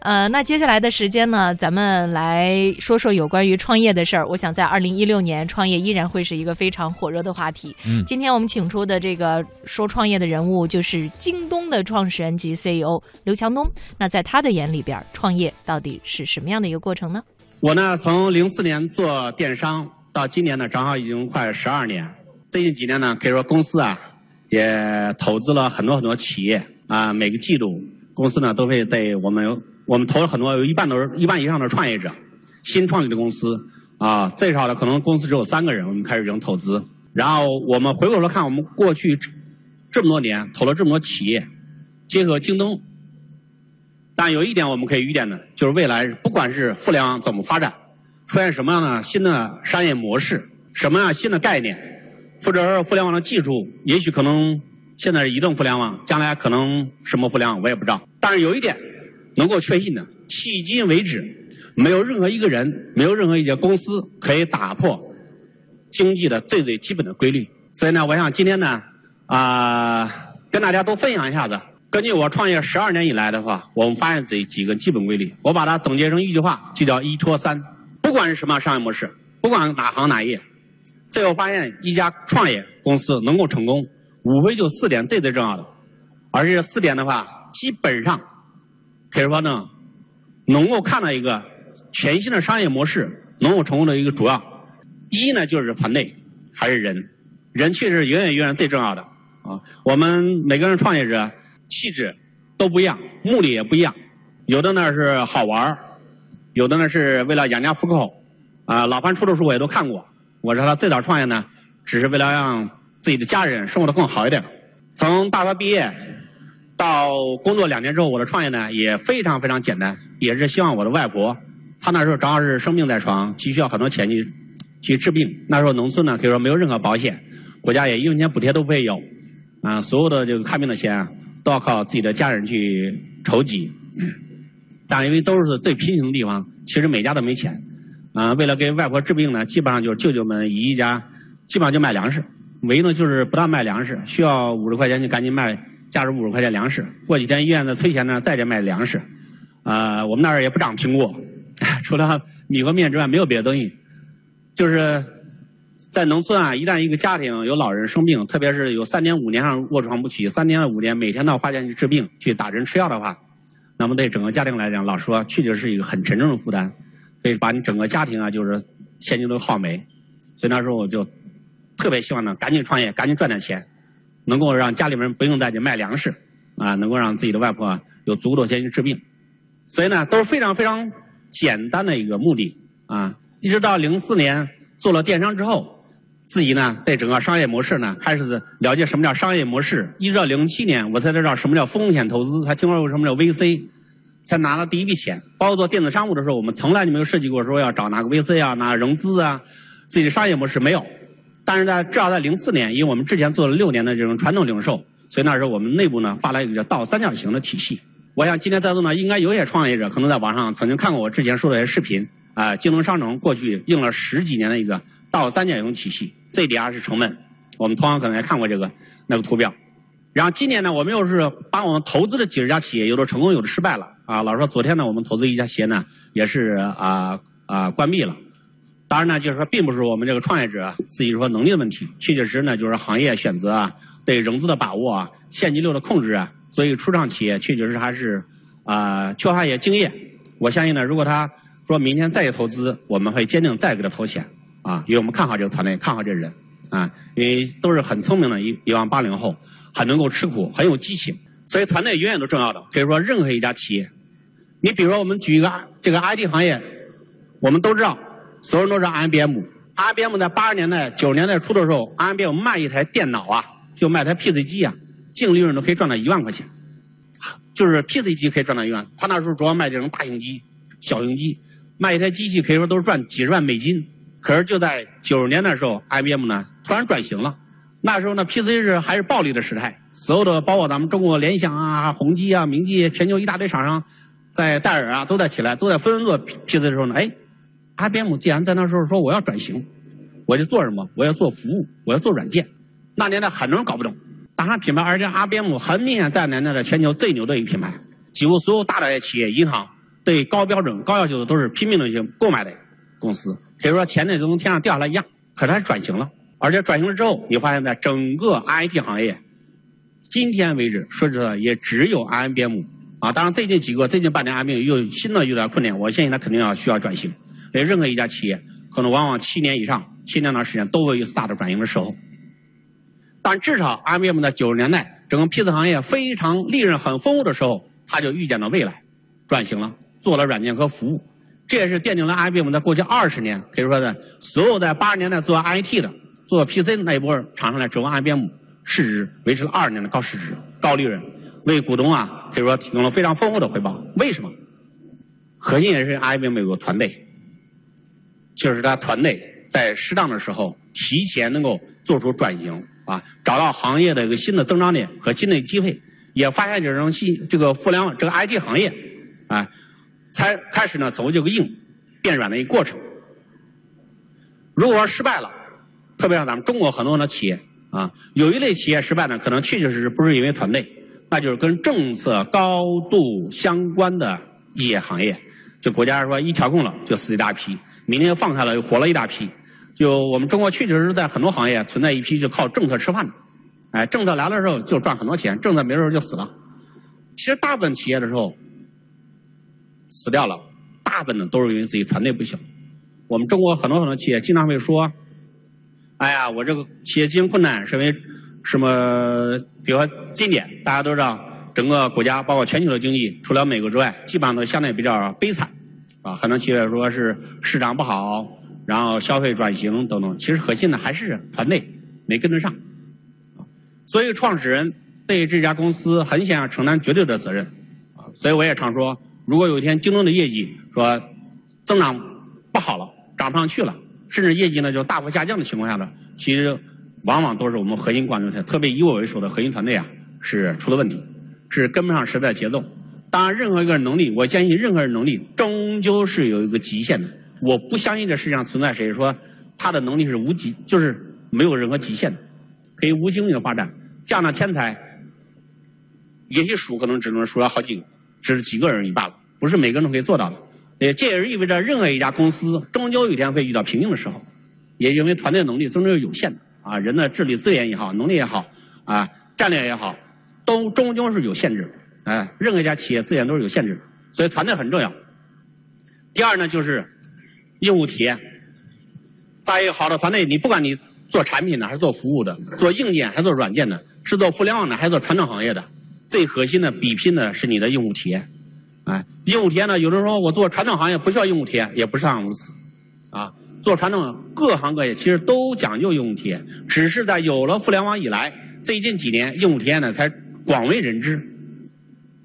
呃，那接下来的时间呢，咱们来说说有关于创业的事儿。我想在二零一六年，创业依然会是一个非常火热的话题。嗯今天我们请出的这个说创业的人物，就是京东的创始人及 CEO 刘强东。那在他的眼里边，创业到底是什么样的一个过程呢？我呢，从零四年做电商到今年呢，正好已经快十二年。最近几年呢，可以说公司啊也投资了很多很多企业啊，每个季度公司呢都会对我们我们投了很多，有一半都是一半以上的创业者，新创立的公司啊，最少的可能公司只有三个人，我们开始进行投资。然后我们回过头看，我们过去这么多年投了这么多企业，结合京东但有一点我们可以预见的，就是未来不管是互联网怎么发展，出现什么样的新的商业模式，什么样新的概念，或者是互联网的技术，也许可能现在是移动互联网，将来可能什么互联网我也不知道。但是有一点能够确信的，迄今为止，没有任何一个人，没有任何一家公司可以打破经济的最最基本的规律。所以呢，我想今天呢，啊、跟大家都分享一下子。根据我创业十二年以来的话，我们发现这几个基本规律，我把它总结成一句话，就叫一拖三。不管是什么商业模式，不管哪行哪业，最后发现一家创业公司能够成功，无非就四点最最重要的。而这四点的话，基本上可以说呢，能够看到一个全新的商业模式能够成功的一个主要。一呢就是团队，还是人，人确实远远远远最重要的啊。我们每个人创业者气质都不一样，目的也不一样，有的呢是好玩有的呢是为了养家糊口。啊，老潘出的书我也都看过。我说他最早创业呢，只是为了让自己的家人生活的更好一点。从大学毕业到工作两年之后，我的创业呢也非常非常简单，也是希望我的外婆，她那时候正好是生病在床，急需要很多钱去去治病。那时候农村呢可以说没有任何保险，国家也一分钱补贴都不会有，啊，所有的这个看病的钱啊都要靠自己的家人去筹集。但因为都是最贫穷的地方，其实每家都没钱。啊、为了给外婆治病呢，基本上就是舅舅们姨一家，基本上就卖粮食。唯一呢就是不但卖粮食，需要五十块钱就赶紧卖，价值五十块钱粮食。过几天医院的催钱呢，再去卖粮食。啊、我们那儿也不长苹果，除了米和面之外没有别的东西。就是在农村啊，一旦一个家庭有老人生病，特别是有三年五年上卧床不起，三年五年每天到花钱去治病、去打针吃药的话，那么对整个家庭来讲，老说，确实是一个很沉重的负担，可以把你整个家庭啊，就是现金都耗没。所以那时候我就特别希望呢，赶紧创业，赶紧赚点钱，能够让家里面不用再去卖粮食啊，能够让自己的外婆有足够的钱去治病。所以呢，都是非常非常简单的一个目的啊。一直到零四年做了电商之后，自己呢对整个商业模式呢开始了解什么叫商业模式。一直到零七年，我才知道什么叫风险投资，才听说过什么叫 VC，才拿了第一笔钱。包括做电子商务的时候，我们从来就没有设计过说要找哪个 VC 啊、哪个融资啊，自己的商业模式没有。但是在至少在零四年，因为我们之前做了六年的这种传统零售，所以那时候我们内部呢发了一个叫倒三角形的体系。我想今天在座呢，应该有些创业者可能在网上曾经看过我之前说的一些视频啊、京东商城过去用了十几年的一个倒三角形体系，最底下是成本，我们同行可能也看过这个那个图表。然后今年呢，我们又是把我们投资的几十家企业，有的成功，有的失败了啊。老实说，昨天呢，我们投资一家企业呢，也是啊啊、关闭了。当然呢，就是说，并不是我们这个创业者自己说能力的问题，确确实实呢，就是行业选择啊，对融资的把握啊，现金流的控制啊，所以初创企业确确实实还是啊、缺乏一些经验。我相信呢，如果他说明天再去投资，我们会坚定再给他投钱啊，因为我们看好这个团队，看好这人啊，因为都是很聪明的一一帮八零后，很能够吃苦，很有激情，所以团队永远都重要的。可以说，任何一家企业，你比如说我们举一个这个 IT 行业，我们都知道，所有人都知道 IBM。IBM 在八十年代、九十年代初的时候，IBM 卖一台电脑啊，就卖台 PC 机啊，净利润都可以赚到一万块钱。就是 PC 机可以赚到一万，他那时候主要卖这种大型机、小型机，卖一台机器可以说都是赚几十万美金。可是就在九十年代的时候，IBM 呢突然转型了。那时候呢，PC 是还是暴利的时代，所有的包括咱们中国联想啊、宏基啊、明基，全球一大堆厂商，在戴尔啊都在起来，都在纷纷做 PC 的时候呢，哎，IBM 既然在那时候说我要转型，我就做什么？我要做服务，我要做软件。那年代很多人搞不懂，大汉品牌，而且 IBM 很明显在那年代全球最牛的一个品牌，几乎所有大的企业、银行对高标准、高要求的都是拼命的去购买的公司，可以说钱呢就从天上掉下来一样。可是它转型了，而且转型了之后，你发现在整个 IT 行业，今天为止说实话也只有 IBM 啊。当然最近几个最近半年 IBM 又新的有点困难，我相信它肯定要需要转型。所以任何一家企业可能往往七年以上、七年的时间都会有一次大的转型的时候。但至少 IBM 在九十年代整个 PC 行业非常利润很丰厚的时候，它就预见了未来，转型了，做了软件和服务。这也是奠定了 IBM 在过去二十年可以说的，所有在八十年代做 IT 的、做 PC 的那一波厂商来指望 IBM 市值维持了二十年的高市值、高利润，为股东啊可以说提供了非常丰厚的回报。为什么？核心也是 IBM 有个团队，就是他团队在适当的时候提前能够做出转型啊，找到行业的一个新的增长点和新的机会，也发现这种新这个互联网这个 IT 行业啊。才开始呢，走这个硬变软的一个过程。如果说失败了，特别像咱们中国很多的企业啊，有一类企业失败呢，可能确确实实不是因为团队，那就是跟政策高度相关的一些行业，就国家说一调控了就死一大批，明天又放开了又活了一大批。就我们中国确确实实在很多行业存在一批就靠政策吃饭的，哎，政策来了时候就赚很多钱，政策没的时候就死了。其实大部分企业的时候。死掉了，大部分的都是因为自己团队不行。我们中国很多很多企业经常会说：“哎呀，我这个企业经营困难是因为什么？比如说今年大家都知道，整个国家包括全球的经济，除了美国之外，基本上都相对比较悲惨啊。很多企业说是市场不好，然后消费转型等等。其实核心的还是团队没跟得上。所以创始人对这家公司很想要承担绝对的责任啊。所以我也常说。如果有一天京东的业绩说增长不好了，涨不上去了，甚至业绩呢就大幅下降的情况下呢，其实往往都是我们核心管理团队，特别以我为首的核心团队啊，是出了问题，是跟不上时代节奏。当然，任何一个人能力，我相信任何人能力终究是有一个极限的。我不相信这世界上存在谁说他的能力是无极，就是没有任何极限的，可以无尽的发展。这样的天才，也许数可能只能数了好几个。只是几个人一罢了，不是每个人都可以做到的。也这也是意味着，任何一家公司终究有一天会遇到瓶颈的时候，也因为团队能力终究是有限的啊，人的智力资源也好，能力也好啊，战略也好，都终究是有限制的。哎，任何一家企业资源都是有限制的，所以团队很重要。第二呢，就是业务体验。在一个好的团队，你不管你做产品的还是做服务的，做硬件还是做软件的，是做互联网的还是做传统行业的。最核心的比拼的是你的用户体验，哎，用户体验呢？有的时候我做传统行业不需要用户体验，也不是这样如此，啊，做传统各行各业其实都讲究用户体验，只是在有了互联网以来，最近几年用户体验呢才广为人知。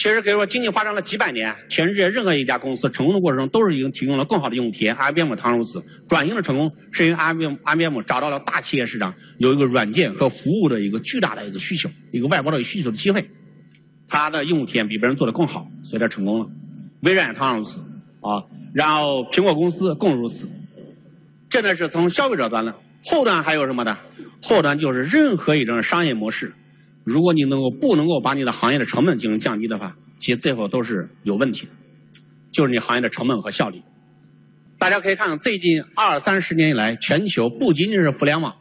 其实可以说，经济发展了几百年，全世界任何一家公司成功的过程中，都是已经提供了更好的用户体验。IBM 当如此，转型的成功是因为 IBM IBM 找到了大企业市场有一个软件和服务的一个巨大的一个需求，一个外包的需求的机会。它的用户体验比别人做的更好，所以它成功了。微软也同样如此啊，然后苹果公司更如此。这呢是从消费者端的，后端还有什么的？后端就是任何一种商业模式，如果你能够不能够把你的行业的成本进行降低的话，其实最后都是有问题的，就是你行业的成本和效率。大家可以看看，最近二三十年以来，全球不仅仅是互联网，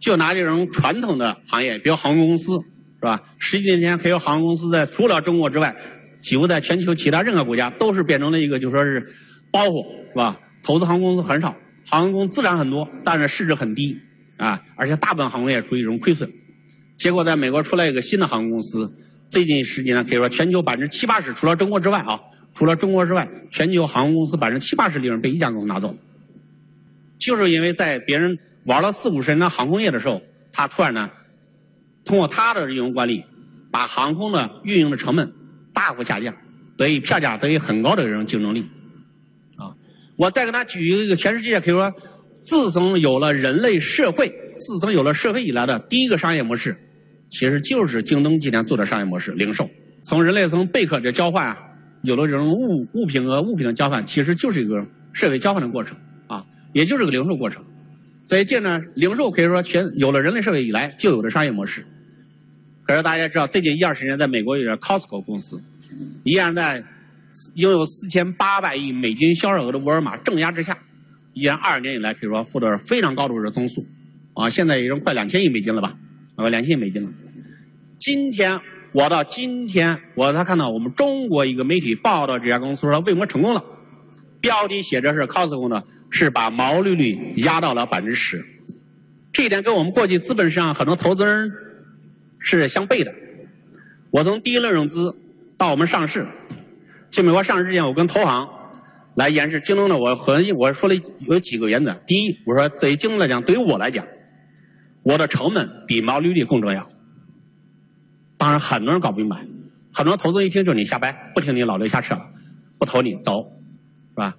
就拿这种传统的行业，比如航空公司。是吧？十几年前，可以说航空公司在除了中国之外，几乎在全球其他任何国家都是变成了一个就说是包袱，是吧？投资航空公司很少，航空公司资产很多，但是市值很低啊，而且大部分航空业处于一种亏损。结果在美国出来一个新的航空公司，最近十年可以说全球百分之七八十，除了中国之外啊，除了中国之外，全球航空公司百分之七八十利润被一家公司拿走，就是因为在别人玩了四五十年的航空业的时候，他突然呢。通过他的运营管理，把航空的运营的成本大幅下降，得以票价得以很高的这种竞争力。啊，我再给他举一个全世界可以说，自从有了人类社会，自从有了社会以来的第一个商业模式，其实就是京东今天做的商业模式——零售。从人类从贝壳这交换啊，有了这种物物品和物品的交换，其实就是一个社会交换的过程啊，也就是个零售过程。所以这呢，零售可以说全有了人类社会以来就有的商业模式。可是大家知道，最近一二十年，在美国有点 Costco 公司，依然在拥有四千八百亿美金销售额的沃尔玛镇压之下，依然二十年以来可以说获得非常高的这个增速，啊，现在已经快两千亿美金了吧？啊，两千亿美金了。今天我到今天我才看到我们中国一个媒体报道这家公司说为什么成功了，标题写着是 Costco 呢是把毛利率压到了百分之十，这一点跟我们过去资本市场很多投资人是相悖的。我从第一轮融资到我们上市。去美国上市之前，我跟投行来演示京东的，我和我说了有几个原则。第一，我说对于京东来讲，对于我来讲，我的成本比毛利率更重要。当然，很多人搞不明白，很多投资一听就是你瞎掰，不听你老刘瞎扯了，不投你走，是吧？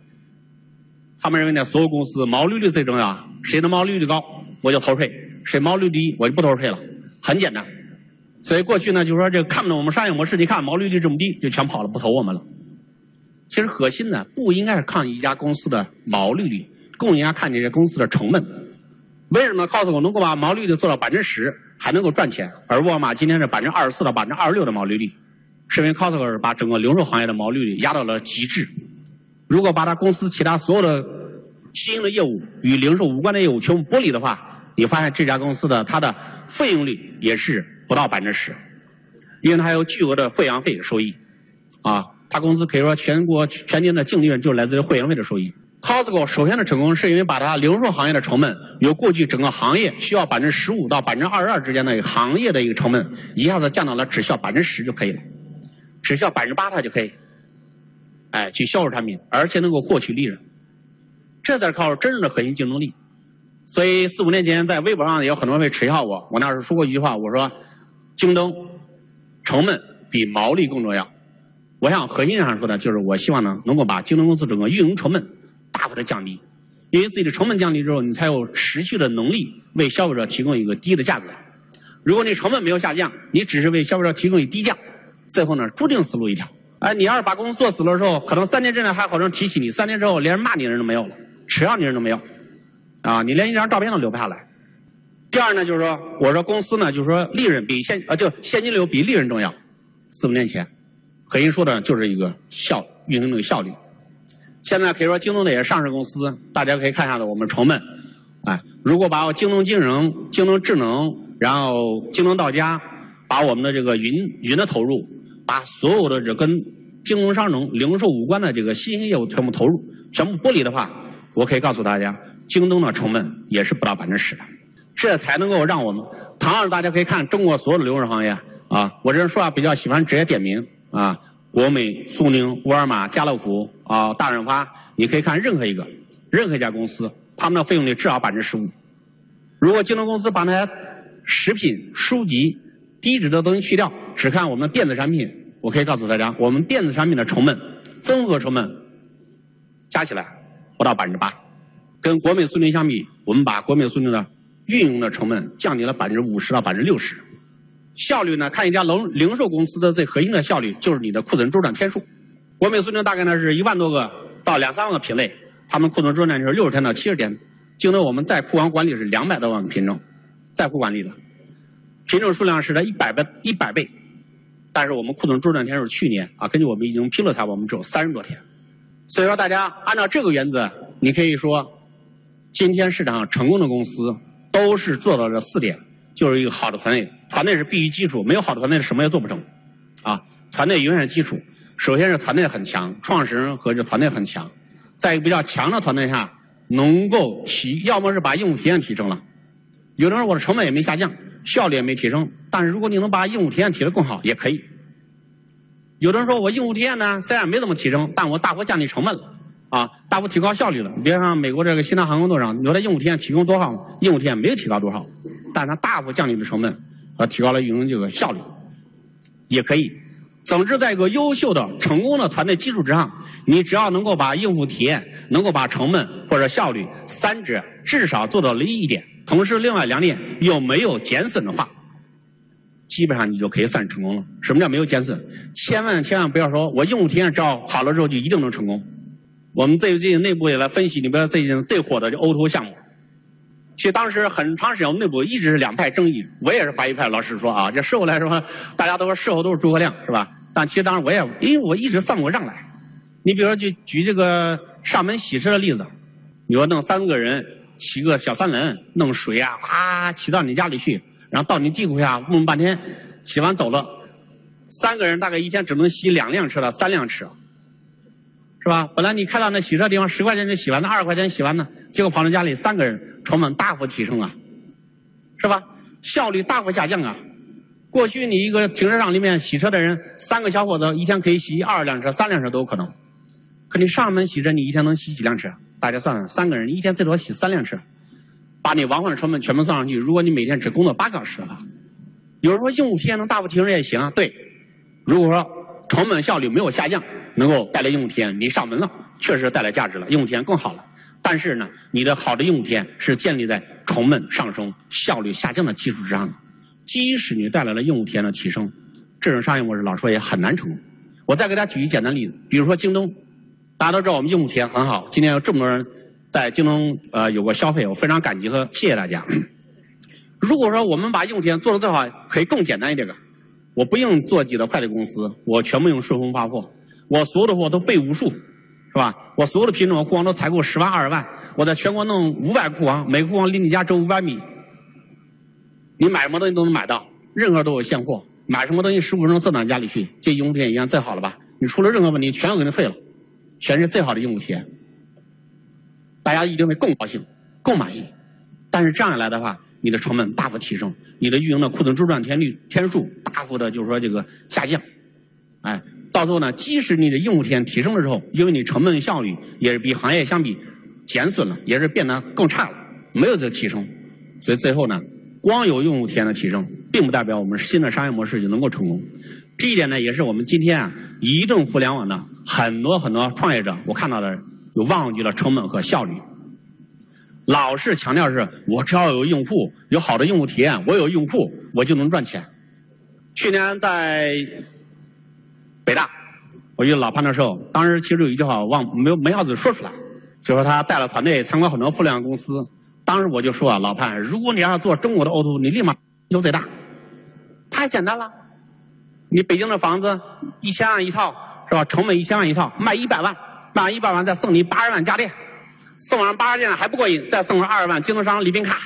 他们认为呢，所有公司毛利率最重要，谁的毛利率高我就投税，谁毛利率低我就不投税了，很简单。所以过去呢，就说这看不懂我们商业模式，你看毛利率这么低，就全跑了，不投我们了。其实核心呢，不应该是看一家公司的毛利率，更应该看这些公司的成本。为什么 Costco 能够把毛利率做到百分之十，还能够赚钱，而沃尔玛今天是百分之二十四到百分之二十六的毛利率，是因为 Costco 把整个零售行业的毛利率压到了极致。如果把它公司其他所有的新兴的业务与零售无关的业务全部剥离的话，你发现这家公司的它的费用率也是不到百分之十，因为它有巨额的会员费收益，啊。大公司可以说全国全年的净利润就来自于会员费的收益。Costco 首先的成功是因为把它零售行业的成本由过去整个行业需要百分之十五到百分之二十二之间的行业的一个成本，一下子降到了只需要百分之十就可以了，只需要百分之八它就可以，哎，去销售产品，而且能够获取利润，这才是靠真正的核心竞争力。所以四五年前在微博上有很多人会耻笑我，我那时候说过一句话，我说京东成本比毛利更重要。我想核心上说呢，就是我希望呢，能够把京东公司整个运营成本大幅的降低，因为自己的成本降低之后，你才有持续的能力为消费者提供一个低的价格。如果你成本没有下降，你只是为消费者提供一低价，最后呢，注定死路一条。哎，你要是把公司做死了之后，可能三年之内还好人提起你，三年之后连骂你的人都没有了，耻笑你的人都没有，啊，你连一张照片都留不下来。第二呢，就是说，我说公司呢，就是说利润比现啊，就现金流比利润重要。四五年前。核心说的就是一个效运营的效率。现在可以说京东的也是上市公司，大家可以看一下的我们成本。哎，如果把我京东金融、京东智能，然后京东到家，把我们的这个云云的投入，把所有的这跟京东商城零售无关的这个新兴业务全部投入，全部剥离的话，我可以告诉大家，京东的成本也是不到百分之十的。这才能够让我们，同样大家可以看中国所有的零售行业啊，我这人说话比较喜欢直接点名。啊，国美、苏宁、沃尔玛、家乐福啊，大润发，你可以看任何一个，任何一家公司，他们的费用率至少百分之十五。如果京东公司把那些食品、书籍、低脂的东西去掉，只看我们的电子产品，我可以告诉大家，我们电子产品的成本，综合成本加起来不到百分之八。跟国美、苏宁相比，我们把国美、苏宁的运营的成本降低了百分之五十到百分之六十。效率呢？看一家零零售公司的最核心的效率，就是你的库存周转天数。国美、苏宁大概呢是一万多个到两三万个品类，他们库存周转就是六十天到七十天。京东我们在库房管理是两百多万个品种，在库管理的品种数量是在一百倍一百倍，但是我们库存周转天数去年啊，根据我们已经披露财报，我们只有三十多天。所以说，大家按照这个原则，你可以说，今天市场上成功的公司都是做到这四点。就是一个好的团队，团队是必须基础，没有好的团队，什么也做不成，啊，团队永远是基础。首先是团队很强，创始人和这团队很强，在一个比较强的团队下，能够提，要么是把用户体验提升了。有的人说我的成本也没下降，效率也没提升，但是如果你能把用户体验提得更好，也可以。有的人说我用户体验呢，虽然没怎么提升，但我大幅降低成本了。啊，大幅提高效率了。你别看美国这个西南航空队长，你说它业务体验提供多少？用户体验没有提高多少，但它大幅降低了成本，和提高了运营这个效率，也可以。总之，在一个优秀的、成功的团队基础之上，你只要能够把用户体验、能够把成本或者效率三者至少做到了一点，同时另外两点又没有减损的话，基本上你就可以算成功了。什么叫没有减损？千万千万不要说我用户体验只要好了之后就一定能成功。我们最近内部也来分析，你比如最近最火的这 O2O 项目，其实当时很长时间，我们内部一直是两派争议。我也是怀疑派，老实说啊，这事后来说，大家都说事后都是诸葛亮，是吧？但其实当时我也，因为我一直算过账来，你比如说，就举这个上门洗车的例子，你说弄三个人骑个小三轮，弄水啊，哗骑到你家里去，然后到你地库下弄半天，洗完走了，三个人大概一天只能洗两辆车了，三辆车，是吧？本来你开到那洗车地方十块钱就洗完，那二十块钱洗完呢，结果跑到家里三个人，成本大幅提升啊，是吧？效率大幅下降啊。过去你一个停车场里面洗车的人，三个小伙子一天可以洗二十辆车、三辆车都有可能。可你上门洗车，你一天能洗几辆车？大家算算，三个人一天最多洗三辆车，把你往返的成本全部算上去。如果你每天只工作八个小时的话，有人说用户体验能大幅提升也行啊。对，如果说成本效率没有下降，能够带来用户体验，你上门了，确实带来价值了，用户体验更好了。但是呢，你的好的用户体验是建立在成本上升、效率下降的基础之上的。即使你带来了用户体验的提升，这种商业模式老说也很难成功。我再给大家举一简单例子，比如说京东，大家都知道我们用户体验很好，今天有这么多人在京东呃有过消费，我非常感激和谢谢大家。如果说我们把用户体验做的最好，可以更简单一点的，我不用做几个快递公司，我全部用顺丰发货，我所有的货都备无数，是吧？我所有的品种库房都采购十万二十万，我在全国弄五百库房，每个库房离你家只有五百米。你买什么东西都能买到，任何都有现货。买什么东西十五分钟送到家里去，这用户体验一样最好了吧？你出了任何问题，全都给你退了，全是最好的用户体验。大家一定会更高兴、更满意。但是这样一来的话，你的成本大幅提升，你的运营的库存周转天率天数大幅的，就是说这个下降。哎，到时候呢，即使你的用户体验提升了之后，因为你成本效率也是比行业相比减损了，也是变得更差了，没有这个提升，所以最后呢。光有用户体验的提升，并不代表我们新的商业模式就能够成功。这一点呢，也是我们今天啊移动互联网的很多很多创业者，我看到的有忘记了成本和效率，老是强调是我只要有用户，有好的用户体验，我有用户，我就能赚钱。去年在北大，我遇老潘的时候，当时其实有一句话忘没没好子说出来，就说他带了团队参观很多互联网公司。当时我就说啊，老潘，如果你要做中国的 O2O，你立马求最大，太简单了。你北京的房子一千万一套是吧？成本一千万一套，卖一百万，卖一百万再送你八十万家电，送完八十件还不过瘾，再送上二十万京东商礼品卡。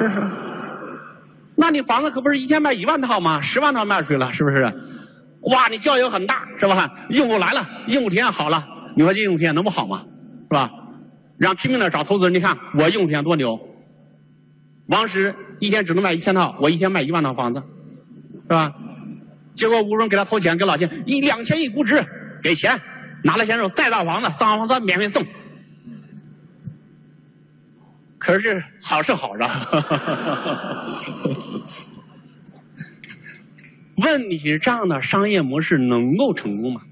那你房子可不是一天卖一万套吗？十万套卖出去了，是不是？哇，你教育很大是吧？用户来了，用户体验好了，你说这用户体验能不好吗？是吧？然后拼命的找投资人，你看我用户体验多牛！王石一天只能卖一千套，我一天卖一万套房子，是吧？结果吴荣给他投钱，给老钱一两千亿估值，给钱，拿了钱之后再造房子，造完房子免费送。可是好是好是吧？问题是这样的商业模式能够成功吗？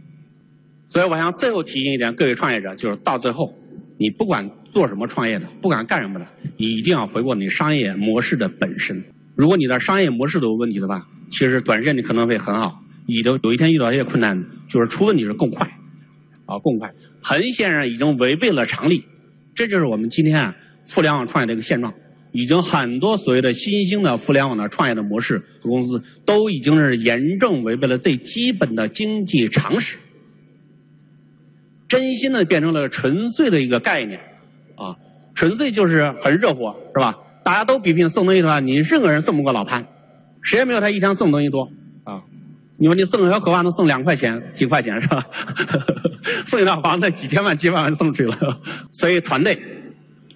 所以我想最后提醒一点，各位创业者，就是到最后。你不管做什么创业的，不管干什么的，你一定要回过你商业模式的本身。如果你的商业模式都有问题的话，其实短时间你可能会很好，你都有一天遇到一些困难，就是出问题是更快，啊更快。很显然已经违背了常理，这就是我们今天啊互联网创业的一个现状。已经很多所谓的新兴的互联网的创业的模式和公司，都已经是严重违背了最基本的经济常识。真心的变成了纯粹的一个概念，啊，纯粹就是很热火，是吧？大家都比拼送东西的话，你任何人送不过老潘，谁也没有他一天送东西多啊！你说你送个小可娃能送两块钱、几块钱是吧？送一套房子几千万、几万万送出去了。所以团队、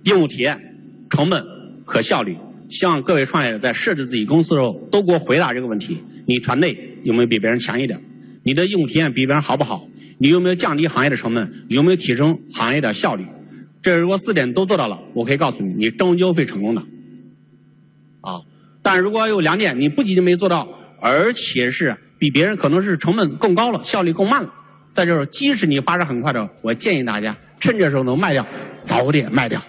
用户体验、成本和效率，希望各位创业者在设置自己公司的时候，都给我回答这个问题：你团队有没有比别人强一点？你的用户体验比别人好不好？你有没有降低行业的成本？有没有提升行业的效率？这如果四点都做到了，我可以告诉你，你终究会成功的。啊，但如果有两点你不仅仅没做到，而且是比别人可能是成本更高了，效率更慢了，在这儿即使你发展很快的，我建议大家趁这时候能卖掉，早点卖掉。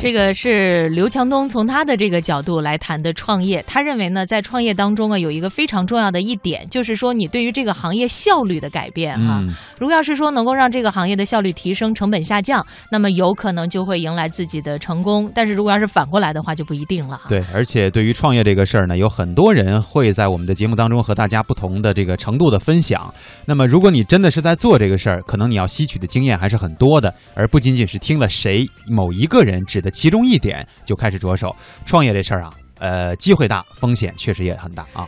这个是刘强东从他的这个角度来谈的创业。他认为呢，在创业当中啊，有一个非常重要的一点，就是说你对于这个行业效率的改变哈。嗯如果要是说能够让这个行业的效率提升，成本下降，那么有可能就会迎来自己的成功。但是如果要是反过来的话，就不一定了。对，而且对于创业这个事儿呢，有很多人会在我们的节目当中和大家不同的这个程度的分享。那么，如果你真的是在做这个事儿，可能你要吸取的经验还是很多的，而不仅仅是听了谁某一个人指其中一点就开始着手。创业这事儿啊，呃，机会大，风险确实也很大啊。